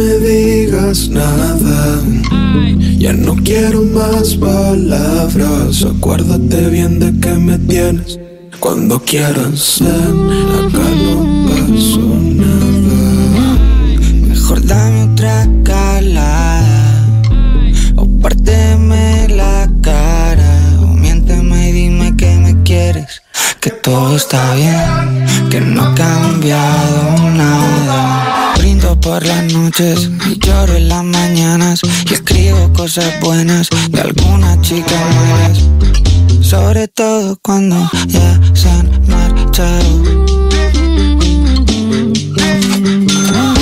Me digas nada. Ya no quiero más palabras. Acuérdate bien de que me tienes. Cuando quieras, ven. Acá no pasó nada. Mejor dame otra calada O párteme la cara O miénteme y dime que me quieres Que todo está bien Que no ha cambiado nada Por las noches lloro en las mañanas Y escribo cosas buenas De algunas chicas malas Sobre todo cuando ya se han marchado.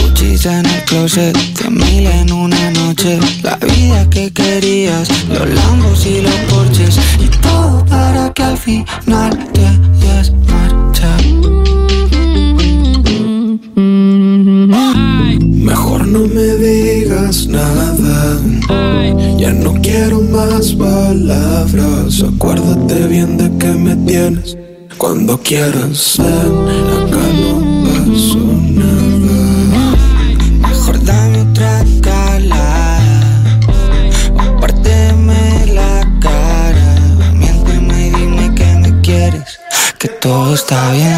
Gucci's en el closet, cien mil en una noche. La vida que querías, los lambos y los porches Y todo para que al final te hayas marchado me digas nada. Ya no quiero más palabras. Acuérdate bien de que me tienes. Cuando quieras, ven. Acá no pasó nada. Mejor dame otra calada O párteme la cara Miénteme y dime que me quieres Que todo está bien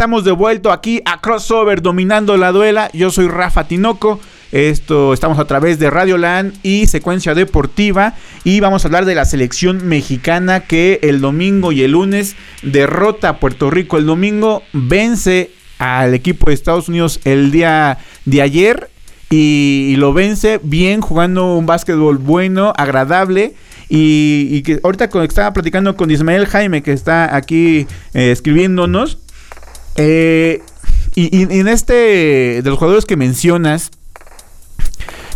estamos de vuelta aquí a Crossover dominando la duela. Yo soy Rafa Tinoco. Esto estamos a través de Radio Land y Secuencia Deportiva y vamos a hablar de la selección mexicana que el domingo y el lunes derrota a Puerto Rico. El domingo vence al equipo de Estados Unidos el día de ayer y, lo vence bien jugando un básquetbol bueno, agradable. Y, y que ahorita con- estaba platicando con Ismael Jaime que está aquí eh, escribiéndonos. Eh, y, en este de los jugadores que mencionas,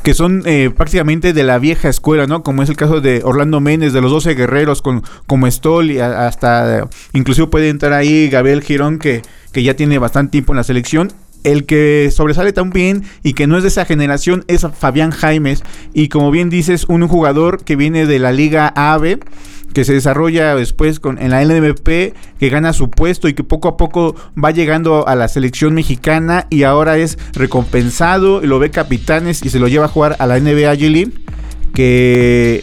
que son eh, prácticamente de la vieja escuela, ¿no? Como es el caso de Orlando Méndez, de los 12 guerreros, con, como Stoll, y hasta, inclusive puede entrar ahí Gabriel Girón, que, que ya tiene bastante tiempo en la selección. El que sobresale también y que no es de esa generación es Fabián Jaimes. Y como bien dices, un jugador que viene de la Liga AVE, que se desarrolla después con, en la LMP, que gana su puesto y que poco a poco va llegando a la selección mexicana y ahora es recompensado lo ve capitanes y se lo lleva a jugar a la NBA G que,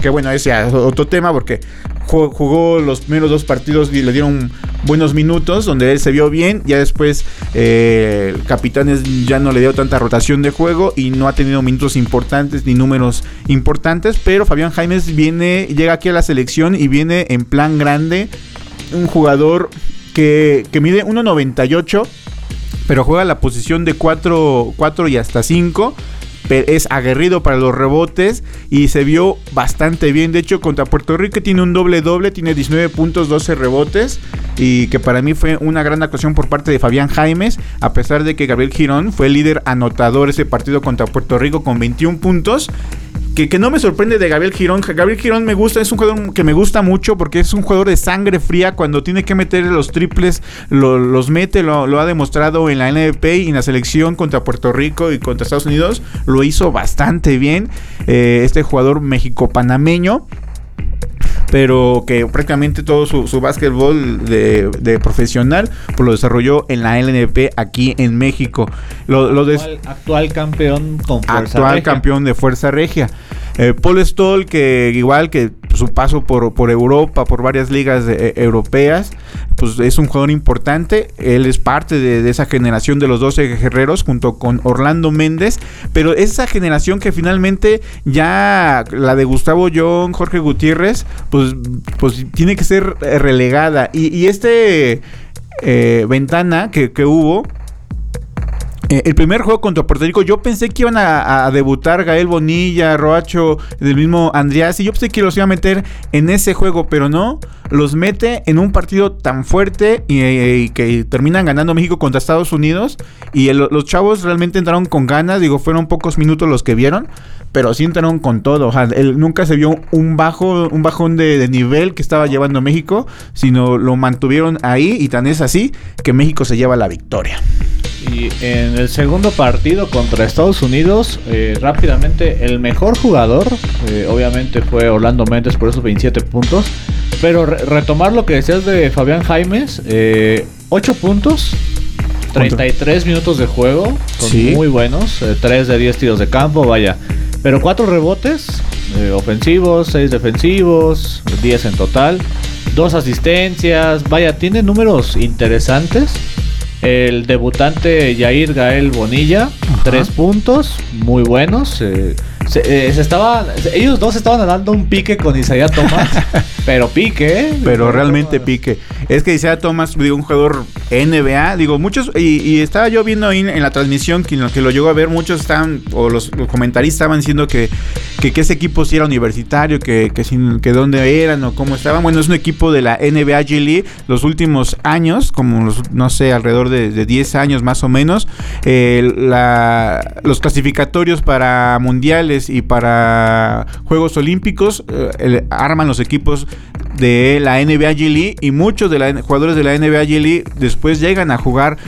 que bueno, ese es otro tema porque ju- jugó los primeros dos partidos y le dieron buenos minutos donde él se vio bien, ya después eh, Capitanes ya no le dio tanta rotación de juego y no ha tenido minutos importantes ni números importantes, pero Fabián Jaimes viene, llega aquí a la selección y viene en plan grande, un jugador que, que mide 1.98, pero juega la posición de 4, 4 y hasta 5. Es aguerrido para los rebotes y se vio bastante bien. De hecho, contra Puerto Rico tiene un doble doble, tiene 19 puntos, 12 rebotes. Y que para mí fue una gran actuación por parte de Fabián Jaimes, a pesar de que Gabriel Girón fue el líder anotador ese partido contra Puerto Rico con 21 puntos. Que, no me sorprende de Gabriel Girón. Gabriel Girón me gusta, es un jugador que me gusta mucho porque es un jugador de sangre fría. Cuando tiene que meter los triples, lo- los mete, lo, ha demostrado en la NBP y en la selección contra Puerto Rico y contra Estados Unidos. Lo hizo bastante bien. eh, este jugador México-panameño pero que prácticamente todo su, su básquetbol de, de profesional pues lo desarrolló en la LNP aquí en México. Lo, lo Actual, actual campeón con fuerza actual regia. campeón de Fuerza Regia. Eh, Paul Stoll, que igual que su paso por, por Europa, por varias ligas eh, europeas, pues es un jugador importante. Él es parte de, de esa generación de los 12 guerreros junto con Orlando Méndez, pero esa generación que finalmente ya la de Gustavo John, Jorge Gutiérrez, pues, pues tiene que ser eh, relegada. Y, y este eh, ventana que, hubo, eh, el primer juego contra Puerto Rico, yo pensé que iban a, debutar Gael Bonilla, Roacho, del mismo Andreas, y yo pensé que los iba a meter en ese juego, pero no, los mete en un partido tan fuerte y, que terminan ganando México contra Estados Unidos. Y los chavos realmente entraron con ganas, digo, fueron pocos minutos los que vieron, pero sí entraron con todo. O sea, él- nunca se vio un bajo, un bajón de, de nivel que estaba llevando México, sino lo mantuvieron ahí y tan es así que México se lleva la victoria. Y en el segundo partido contra Estados Unidos, eh, rápidamente el mejor jugador, eh, obviamente fue Orlando Méndez por esos 27 puntos. Pero re- retomar lo que decías de Fabián Jaimes, eh, 8 puntos, 33 minutos de juego, son Sí. muy buenos, 3 de 10 tiros de campo, vaya. Pero 4 rebotes eh, ofensivos, 6 defensivos, 10 en total, 2 asistencias, vaya, tiene números interesantes. El debutante Yair Gael Bonilla, tres puntos, muy buenos. eh, se, eh, se estaban, ellos dos estaban dando un pique con Isaiah Thomas, pero pique, ¿eh? Pero realmente pique. Es que Isaiah Thomas, digo, un jugador NBA, digo, muchos, y, y estaba yo viendo ahí en la transmisión que, lo- que lo llegó a ver, muchos estaban, o los, los comentaristas estaban diciendo que, que, que ese equipo sí era universitario, que, que, sin, que dónde eran o cómo estaban. Bueno, es un equipo de la NBA G League, los últimos años, como los, no sé, alrededor de, de 10 años más o menos, eh, la- los clasificatorios para mundiales y para Juegos Olímpicos eh, el- arman los equipos de la NBA G y muchos de los jugadores de la NBA G después llegan a jugar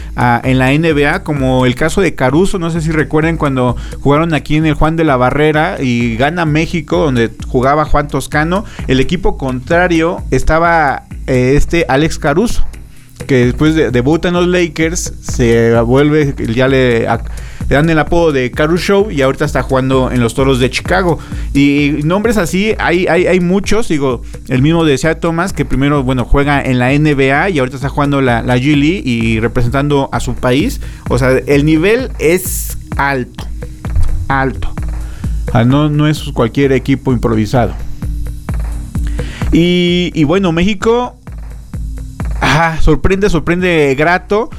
en la NBA como el caso de Caruso, no sé si recuerden cuando jugaron aquí en el Juan de la Barrera y gana México donde jugaba Juan Toscano, el equipo contrario estaba eh, este Alex Caruso que después de, debuta en los Lakers, se vuelve, ya le, dan el apodo de Caru Show y ahorita está jugando en los Toros de Chicago. Y, nombres así, hay, hay, hay muchos, digo, el mismo de Isaiah Thomas, que primero, bueno, juega en la NBA y ahorita está jugando la, la G y representando a su país. O sea, el nivel es alto, alto. Sea, no, no es cualquier equipo improvisado. Y bueno, México Ajá, sorprende, sorprende grato.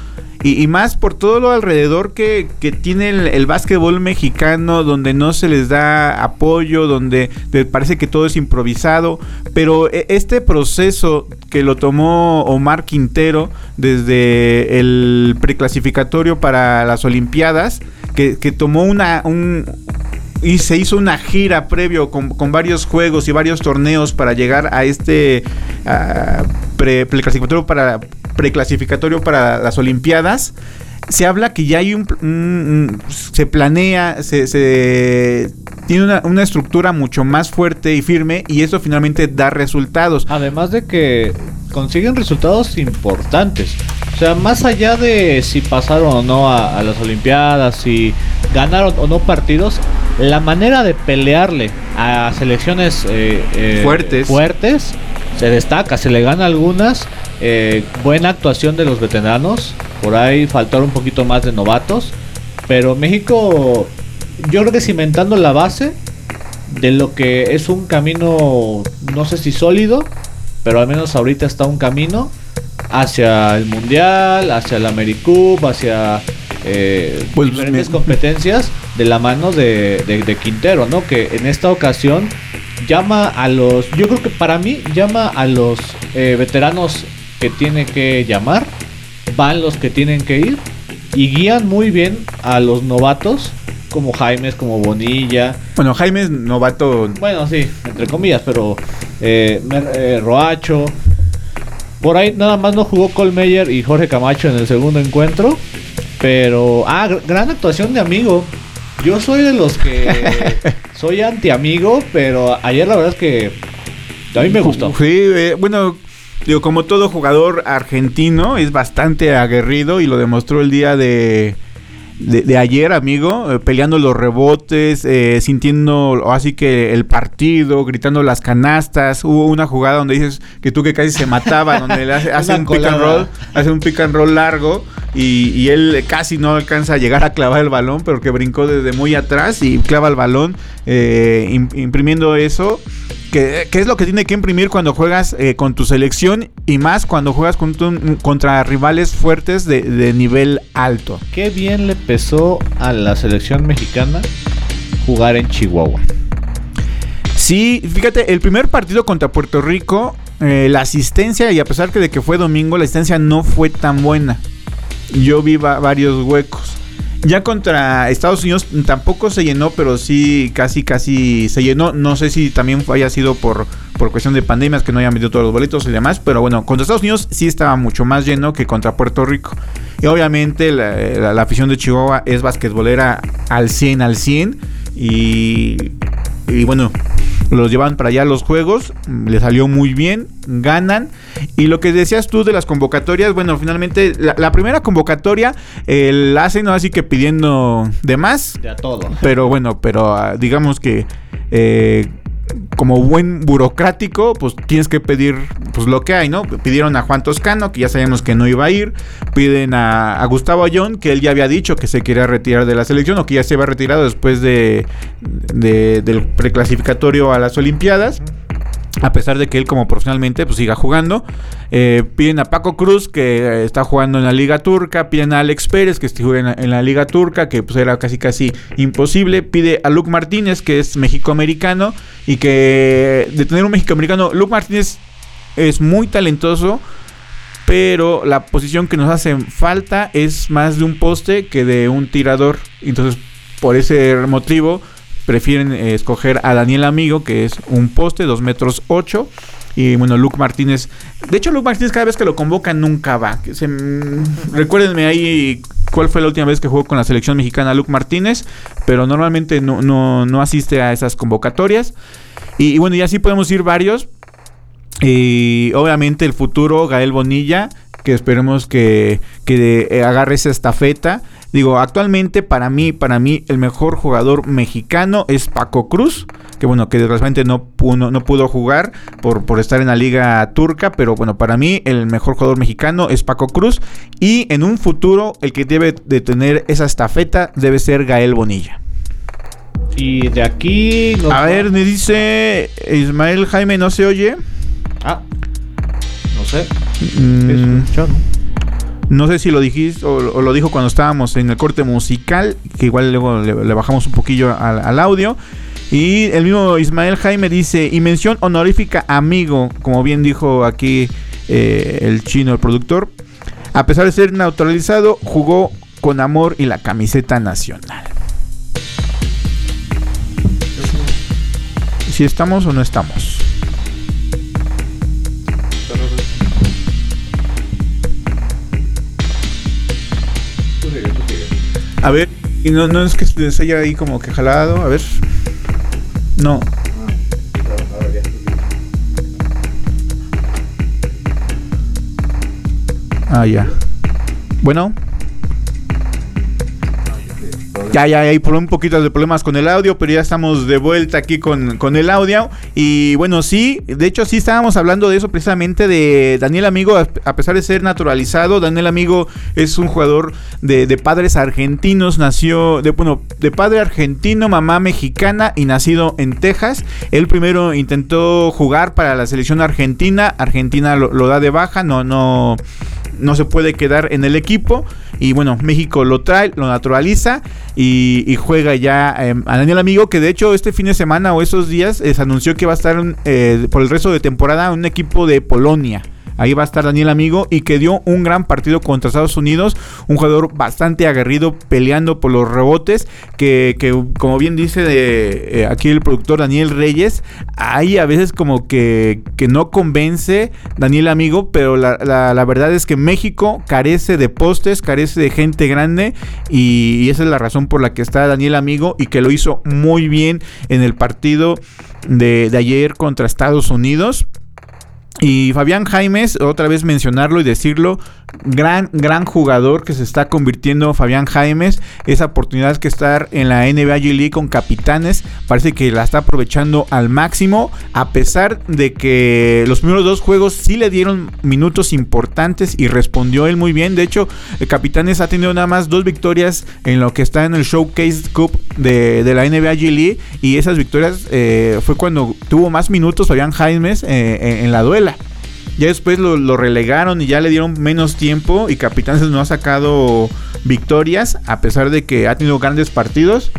Y, más por todo lo alrededor que, que tiene el, básquetbol mexicano, donde no se les da apoyo, donde parece que todo es improvisado. Pero e- este proceso que lo tomó Omar Quintero desde el preclasificatorio para las Olimpiadas, que, que tomó una, un, y se hizo una gira previo con, con varios juegos y varios torneos para llegar a este ah, pre- preclasificatorio para preclasificatorio para las Olimpiadas. Se habla que ya hay un, se planea, se, se- tiene una, una estructura mucho más fuerte y firme y eso finalmente da resultados. Además de que consiguen resultados importantes. O sea, más allá de si pasaron o no a, a las Olimpiadas, si ganaron o no partidos, la manera de pelearle a selecciones eh, eh, Fuertes. fuertes se destaca, se le gana algunas. eh, buena actuación de los veteranos. Por ahí faltaron un poquito más de novatos. Pero México, yo creo que cimentando la base de lo que es un camino, no sé si sólido, pero al menos ahorita está un camino hacia el Mundial, hacia el AmeriCup, hacia eh, Pues, diferentes me- competencias de la mano de, de- de Quintero, ¿no? Que en esta ocasión llama a los, yo creo que para mí llama a los eh, veteranos que tiene que llamar, van los que tienen que ir y guían muy bien a los novatos como Jaimes, como Bonilla. Bueno, Jaime es novato. Bueno, sí, entre comillas, pero eh, eh, Roacho. Por ahí nada más no jugó Colmeyer y Jorge Camacho en el segundo encuentro. Pero, ah, gr- gran actuación de amigo. Yo soy de los que soy anti-amigo, pero ayer la verdad es que a mí me gustó. Sí, eh, bueno, digo, como todo jugador argentino, es bastante aguerrido y lo demostró el día de, de, de ayer, amigo, eh, peleando los rebotes, eh, sintiendo así que el partido, gritando las canastas. Hubo una jugada donde dices que tú que casi se mataba, donde le hace, un pick and roll, hace un pick and roll largo y, y él casi no alcanza a llegar a clavar el balón, pero que brincó desde muy atrás y clava el balón, eh, im- imprimiendo eso. Que, que es lo que tiene que imprimir cuando juegas eh, con tu selección y más cuando juegas con tu- contra rivales fuertes de, de nivel alto. Qué bien le pesó a la selección mexicana jugar en Chihuahua. Sí, fíjate, el primer partido contra Puerto Rico, eh, la asistencia, y a pesar de que fue domingo, la asistencia no fue tan buena. Yo vi va- varios huecos. Ya contra Estados Unidos tampoco se llenó, pero sí casi casi se llenó. No sé si también haya sido por, por cuestión de pandemias que no hayan vendido todos los boletos y demás. Pero bueno, contra Estados Unidos sí estaba mucho más lleno que contra Puerto Rico. Y obviamente la afición de Chihuahua es basquetbolera al 100 al 100. Y, y bueno, los llevan para allá los juegos, le salió muy bien, ganan. Y lo que decías tú de las convocatorias, bueno, finalmente la, la primera convocatoria eh, la hacen así que pidiendo de más, De a todo. pero bueno, pero ah, digamos que eh, como buen burocrático, pues tienes que pedir pues lo que hay, ¿no? Pidieron a Juan Toscano, que ya sabemos que no iba a ir. Piden a, Gustavo Ayón, que él ya había dicho que se quería retirar de la selección o que ya se había retirado después de, de- del preclasificatorio a las Olimpiadas. A pesar de que él como profesionalmente pues siga jugando. Eh, piden a Paco Cruz que eh, está jugando en la Liga Turca. Piden a Alex Pérez que juega en, en la Liga Turca que pues era casi casi imposible. Pide a Luke Martínez que es mexicoamericano y que de tener un mexicoamericano, Luke Martínez es muy talentoso. Pero la posición que nos hace falta es más de un poste que de un tirador. Entonces, por ese motivo, prefieren eh, escoger a Daniel Amigo, que es un poste, 2 metros 8. Y bueno, Luke Martínez. De hecho, Luke Martínez cada vez que lo convocan nunca va. Se- mm, recuérdenme ahí cuál fue la última vez que jugó con la selección mexicana Luke Martínez. Pero normalmente no, no, no asiste a esas convocatorias. Y, bueno, y así podemos ir varios. Y obviamente el futuro, Gael Bonilla, que esperemos que, que agarre esa estafeta. Digo, actualmente para mí, para mí, el mejor jugador mexicano es Paco Cruz. Que bueno, que desgraciadamente no pudo, no pudo jugar por, por estar en la liga turca. Pero bueno, para mí el mejor jugador mexicano es Paco Cruz. Y en un futuro, el que debe de tener esa estafeta debe ser Gael Bonilla. Y de aquí. A va- ver, me dice Ismael Jaime, ¿no se oye? Ah, no sé. Mm, ¿no? Sé si lo dijiste o, lo dijo cuando estábamos en el corte musical, que igual luego le, bajamos un poquillo al, al audio. Y el mismo Ismael Jaime dice, y mención honorífica amigo, como bien dijo aquí eh, el chino, el productor. A pesar de ser neutralizado, jugó con amor y la camiseta nacional. Si estamos o no estamos. A ver, y no, no es que se haya ahí como que jalado, a ver. No. Ah, ya. Bueno. Ya, ya hay un poquito de problemas con el audio, pero ya estamos de vuelta aquí con, con el audio. Y bueno, sí, de hecho sí estábamos hablando de eso precisamente de Daniel Amigo, a pesar de ser naturalizado, Daniel Amigo es un jugador de, de padres argentinos, nació, de, bueno, de padre argentino, mamá mexicana y nacido en Texas. Él primero intentó jugar para la selección argentina, Argentina lo, lo da de baja, no, no, no se puede quedar en el equipo. Y bueno, México lo trae, lo naturaliza y, juega ya eh, a Daniel Amigo, que de hecho este fin de semana o esos días eh, se anunció que va a estar eh, por el resto de temporada un equipo de Polonia. Ahí va a estar Daniel Amigo y que dio un gran partido contra Estados Unidos, un jugador bastante aguerrido peleando por los rebotes, que, que como bien dice de, eh, aquí el productor Daniel Reyes, hay a veces como que, que no convence Daniel Amigo, pero la, la- la verdad es que México carece de postes, carece de gente grande y, y esa es la razón por la que está Daniel Amigo y que lo hizo muy bien en el partido de, de ayer contra Estados Unidos. Y Fabián Jaimes, otra vez mencionarlo y decirlo, gran, gran jugador que se está convirtiendo Fabián Jaimes. Esa oportunidad que estar en la NBA G League con capitanes, parece que la está aprovechando al máximo, a pesar de que los primeros dos juegos sí le dieron minutos importantes y respondió él muy bien. De hecho, capitanes ha tenido nada más dos victorias en lo que está en el Showcase Cup de, de la NBA G League. Y esas victorias eh, fue cuando tuvo más minutos Fabián Jaimes eh, en la duela. Ya después lo, lo relegaron y ya le dieron menos tiempo y Capitanes no ha sacado victorias a pesar de que ha tenido grandes partidos.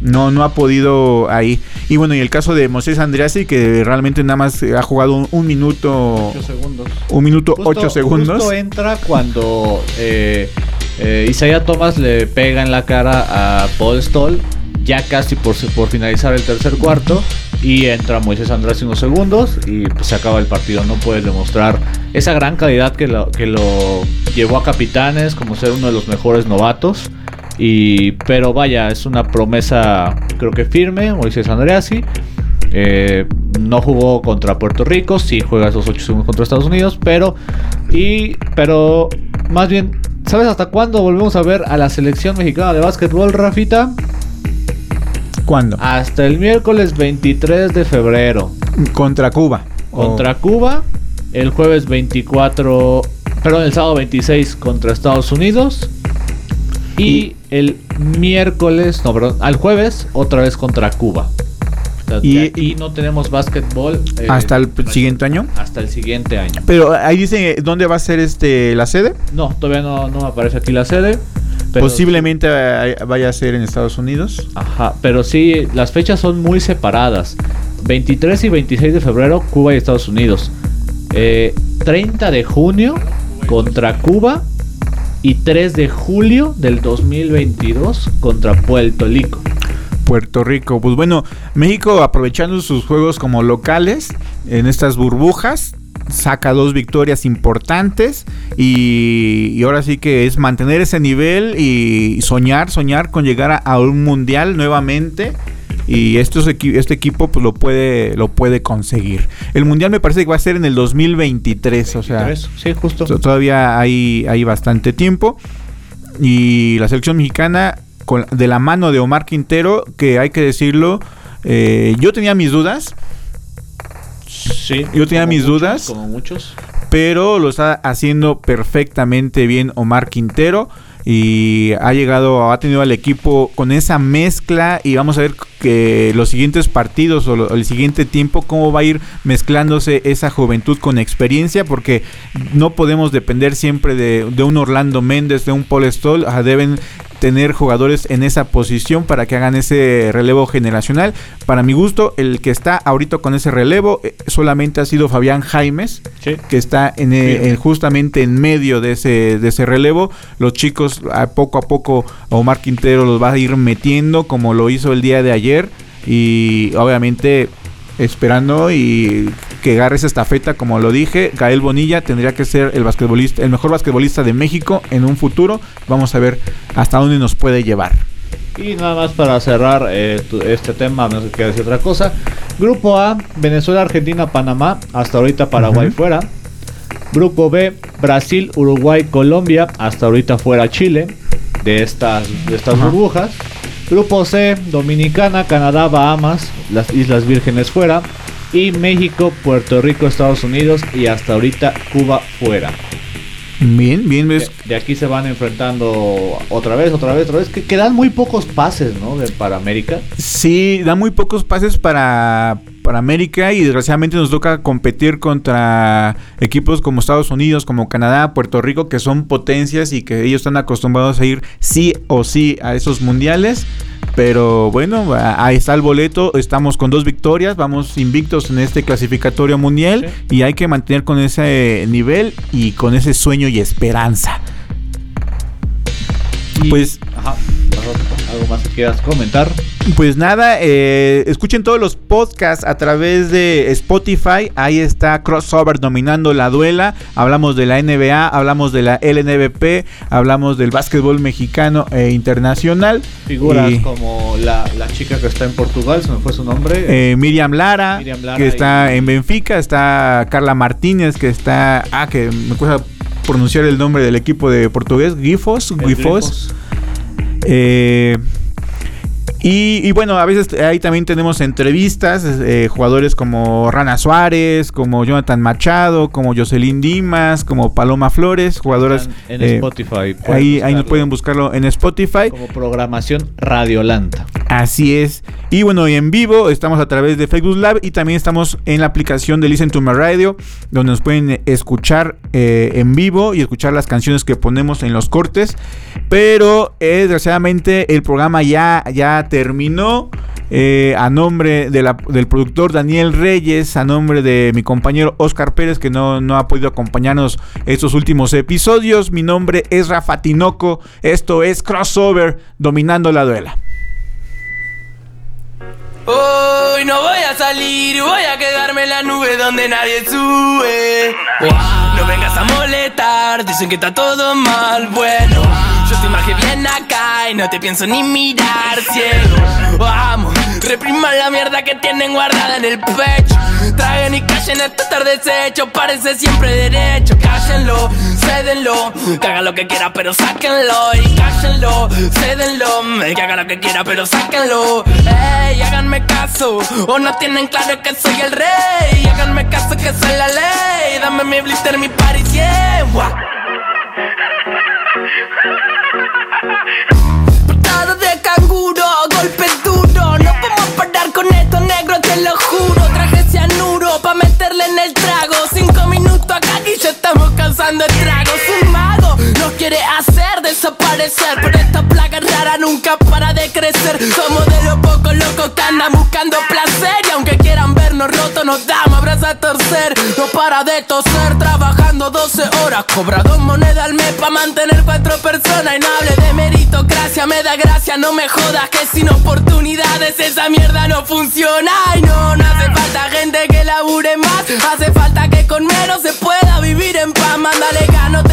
No, no ha podido ahí. Y bueno, y el caso de Moisés Andreassi que realmente nada más ha jugado un, un minuto, segundos. un minuto Justo- ocho segundos. Justo entra cuando eh, eh, Isaiah Thomas le pega en la cara a Paul Stoll, ya casi por, por finalizar el tercer cuarto. Y entra Moisés Andrés unos segundos y pues, se acaba el partido. No puedes demostrar esa gran calidad que lo, que lo llevó a Capitanes como ser uno de los mejores novatos. Y, pero vaya, es una promesa creo que firme, Moisés Andreassi. Eh, no jugó contra Puerto Rico, sí juega esos 8 segundos contra Estados Unidos, pero y pero más bien, ¿sabes hasta cuándo volvemos a ver a la selección mexicana de básquetbol, Rafita? ¿Cuándo? Hasta el miércoles 23 de febrero Contra Cuba. contra O- Cuba, el jueves 24, perdón, el sábado 26 contra Estados Unidos y el miércoles, no, perdón, al jueves otra vez contra Cuba. Y- no tenemos básquetbol eh, hasta el siguiente año. hasta el siguiente año. Pero ahí dice dónde va a ser este la sede. No, todavía no, no aparece aquí la sede. Pero- Posiblemente eh, vaya a ser en Estados Unidos. Ajá, pero sí, las fechas son muy separadas. 23 y 26 de febrero, Cuba y Estados Unidos. Eh, 30 de junio contra Cuba. Y 3 de julio del 2022 contra Puerto Rico. Puerto Rico. Pues bueno, México aprovechando sus juegos como locales en estas burbujas, saca dos victorias importantes y, y ahora sí que es mantener ese nivel y soñar, soñar con llegar a, a un mundial nuevamente. Y estos este equipo pues lo puede, lo puede conseguir. El mundial me parece que va a ser en el 2023, o sea. Sí, justo. To- Todavía hay, hay bastante tiempo. Y la selección mexicana, con- de la mano de Omar Quintero, que hay que decirlo, eh, yo tenía mis dudas, Sí. Yo tenía mis muchos, dudas. Como muchos. pero lo está haciendo perfectamente bien Omar Quintero. Y ha llegado, ha tenido al equipo con esa mezcla. Y vamos a ver que los siguientes partidos o lo- el siguiente tiempo, cómo va a ir mezclándose esa juventud con experiencia. Porque no podemos depender siempre de, de un Orlando Méndez, de un Paul Stoll. Ah, Deben tener jugadores en esa posición para que hagan ese relevo generacional. Para mi gusto, el que está ahorita con ese relevo eh, solamente ha sido Fabián Jaimes Sí. que está en, en- justamente en medio de ese, de ese relevo. Los chicos a poco a poco Omar Quintero los va a ir metiendo como lo hizo el día de ayer y obviamente esperando y que agarre esa estafeta como lo dije, Gael Bonilla tendría que ser el basquetbolista, el mejor basquetbolista de México en un futuro. Vamos a ver hasta dónde nos puede llevar. Y nada más para cerrar eh, este tema, no sé qué decir otra cosa. Grupo A, Venezuela, Argentina, Panamá. Hasta ahorita Paraguay fuera. Grupo B, Brasil, Uruguay, Colombia. Hasta ahorita fuera Chile de estas, de estas burbujas. Grupo C, Dominicana, Canadá, Bahamas, las Islas Vírgenes fuera. Y México, Puerto Rico, Estados Unidos y hasta ahorita Cuba fuera. Bien, bien, De, ves. de aquí se van enfrentando otra vez, otra vez, otra vez. Que quedan muy pocos pases, ¿no? De, para América. Sí, da muy pocos pases para, para América y desgraciadamente nos toca competir contra equipos como Estados Unidos, como Canadá, Puerto Rico, que son potencias y que ellos están acostumbrados a ir sí o sí a esos mundiales. Pero bueno, ahí está el boleto. Estamos con dos victorias. Vamos invictos en este clasificatorio mundial. Y hay que mantener con ese nivel y con ese sueño y esperanza. Y- Pues- Ajá. ¿Algo más que quieras comentar? Pues nada, eh, escuchen todos los podcasts a través de Spotify. Ahí está Crossover dominando la duela. Hablamos de la NBA, hablamos de la LNBP, hablamos del básquetbol mexicano e internacional. Figuras Y, como la, la chica que está en Portugal, se me fue su nombre. eh, Miriam Lara, Miriam Lara que está y- en Benfica. Está Carla Martínez, que está. Ah, que me cuesta pronunciar el nombre del equipo de portugués. Gifos. Grifos. Eh, y, y bueno, a veces ahí también tenemos entrevistas, eh, jugadores como Rana Suárez, como Jonathan Machado, como Jocelyn Dimas, como Paloma Flores, jugadoras... En eh, Spotify. Ahí, ahí buscarlo pueden buscarlo en Spotify. Como programación Radiolanta. Así es. Y bueno, y en vivo estamos a través de Facebook Live y también estamos en la aplicación de Listen to My Radio, donde nos pueden escuchar eh, en vivo y escuchar las canciones que ponemos en los cortes. Pero eh, desgraciadamente el programa ya, ya terminó. Eh, a nombre de del productor Daniel Reyes, a nombre de mi compañero Oscar Pérez, que no, no ha podido acompañarnos estos últimos episodios. Mi nombre es Rafa Tinoco. Esto es Crossover, dominando la duela. Hoy no voy a salir, voy a quedarme en la nube donde nadie sube. Wow, Vengas a molestar, dicen que está todo mal. Bueno, yo estoy más que bien acá y no te pienso ni mirar ciego. Vamos, repriman la mierda que tienen guardada en el pecho. Traguen y callen esto estar deshecho, parece siempre derecho. Cállenlo, cédenlo, que haga lo que quiera, pero sáquenlo. Y cállenlo, cédenlo, que haga lo que quiera, pero sáquenlo. Ey, háganme caso, o no tienen claro que soy el rey. Háganme caso que soy la ley. Dame mi blister, mi party, yeah. Estamos causando estragos. Un mago nos quiere hacer desaparecer. Pero esta plaga rara nunca para de crecer. Somos de los pocos locos que andan buscando placer. Y aunque quieran vernos rotos, nos damos abrazos a torcer. No para de toser, trabajando 12 horas. Cobra dos monedas al mes pa' mantener cuatro personas. Y no hable de meritocracia, me da gracia, no me jodas. Que sin oportunidades esa mierda no funciona. Y no, no hace falta gente que labure más. Hace falta que con menos se pueda vivir en paz. Mándale no te.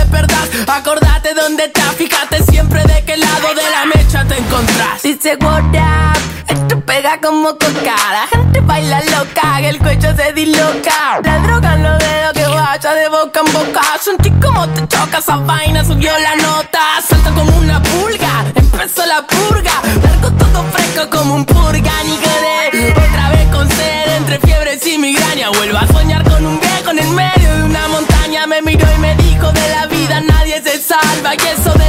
Acordate dónde estás, fíjate siempre de qué lado de la mecha te encontrás. Dice what up, esto pega como coca. La gente baila loca, que el cuello se disloca. La droga en los dedos que vaya de boca en boca. Sentí como te choca esa vaina, subió la nota. Salta como una pulga, empezó la purga. Largo todo fresco como un purga, ni quedé. Otra vez con sed, entre fiebres y migraña. Vuelvo a soñar con un viejo en el medio de una montaña. Me miró y me dijo de la vida nadie se salva. Y eso de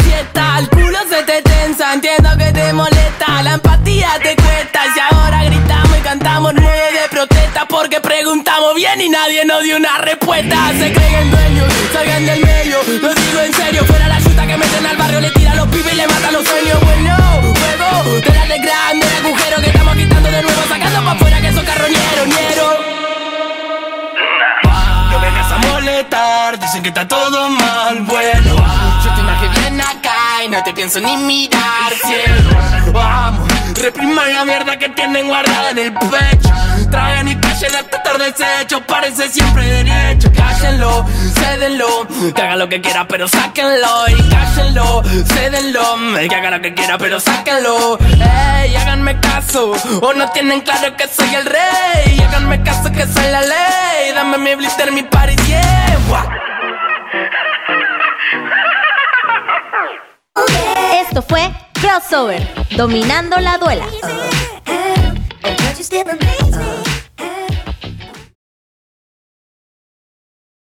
bien y nadie nos dio una respuesta. Se creen dueños, salgan del medio. Lo digo en serio, fuera la chuta que meten al barrio, le tiran los pibes y le matan los sueños. Bueno, juego, te la de grande el agujero que estamos quitando de nuevo, sacando pa' afuera que esos carroñeros, ñero. No vengas a molestar, dicen que está todo mal, bueno Yo más que bien acá y no te pienso ni mirar, cielo Vamos, repriman la mierda que tienen guardada en el pecho. Traen y callen hasta estar deshecho, parece siempre derecho. Cállenlo, cédenlo, que haga lo que quiera pero sáquenlo. Y cállenlo, cédenlo, que haga lo que quiera pero sáquenlo. Ey, háganme caso, o no tienen claro que soy el rey. Háganme caso que soy la ley, dame mi blister, mi party, yeah. Esto fue Crossover, dominando la duela.